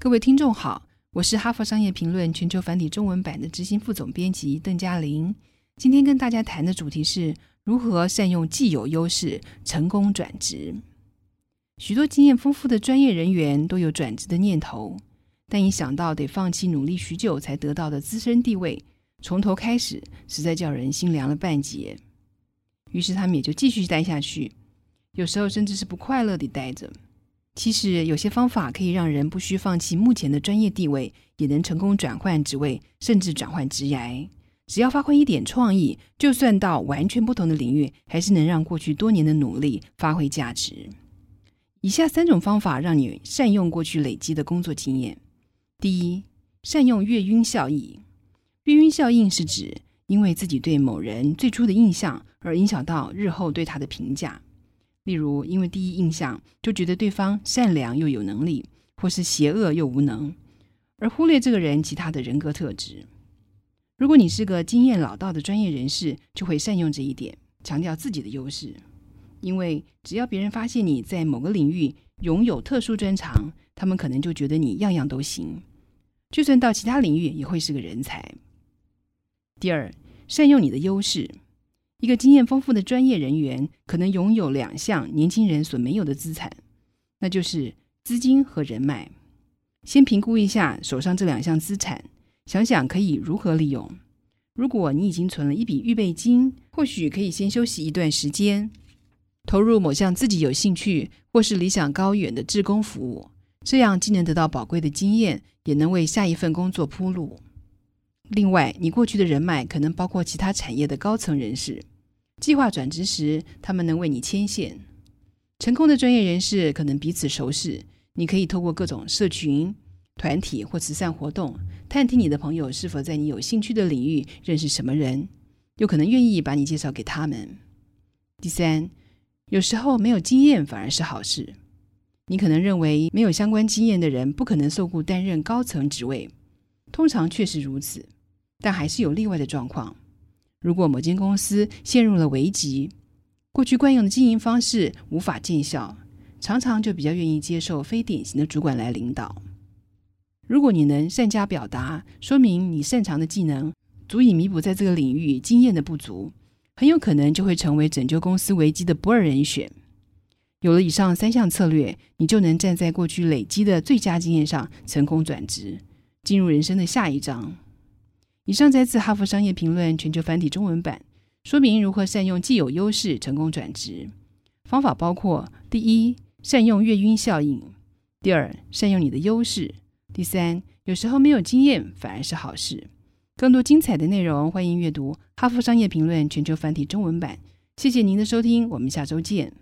各位听众好，我是哈佛商业评论全球繁体中文版的执行副总编辑邓嘉玲。今天跟大家谈的主题是如何善用既有优势，成功转职。许多经验丰富的专业人员都有转职的念头，但一想到得放弃努力许久才得到的资深地位，从头开始，实在叫人心凉了半截。于是他们也就继续待下去，有时候甚至是不快乐地待着。其实有些方法可以让人不需放弃目前的专业地位，也能成功转换职位，甚至转换职涯。只要发挥一点创意，就算到完全不同的领域，还是能让过去多年的努力发挥价值。以下三种方法让你善用过去累积的工作经验。第一，善用月晕效应。月晕效应是指因为自己对某人最初的印象而影响到日后对他的评价。例如，因为第一印象就觉得对方善良又有能力，或是邪恶又无能，而忽略这个人其他的人格特质。如果你是个经验老道的专业人士，就会善用这一点，强调自己的优势。因为只要别人发现你在某个领域拥有特殊专长，他们可能就觉得你样样都行，就算到其他领域也会是个人才。第二，善用你的优势。一个经验丰富的专业人员可能拥有两项年轻人所没有的资产，那就是资金和人脉。先评估一下手上这两项资产，想想可以如何利用。如果你已经存了一笔预备金，或许可以先休息一段时间，投入某项自己有兴趣或是理想高远的志工服务，这样既能得到宝贵的经验，也能为下一份工作铺路。另外，你过去的人脉可能包括其他产业的高层人士，计划转职时，他们能为你牵线。成功的专业人士可能彼此熟识，你可以透过各种社群、团体或慈善活动，探听你的朋友是否在你有兴趣的领域认识什么人，有可能愿意把你介绍给他们。第三，有时候没有经验反而是好事。你可能认为没有相关经验的人不可能受雇担任高层职位，通常确实如此。但还是有例外的状况。如果某间公司陷入了危机，过去惯用的经营方式无法见效，常常就比较愿意接受非典型的主管来领导。如果你能善加表达，说明你擅长的技能足以弥补在这个领域经验的不足，很有可能就会成为拯救公司危机的不二人选。有了以上三项策略，你就能站在过去累积的最佳经验上，成功转职，进入人生的下一章。以上摘自《哈佛商业评论》全球繁体中文版，说明如何善用既有优势成功转职。方法包括：第一，善用月晕效应；第二，善用你的优势；第三，有时候没有经验反而是好事。更多精彩的内容，欢迎阅读《哈佛商业评论》全球繁体中文版。谢谢您的收听，我们下周见。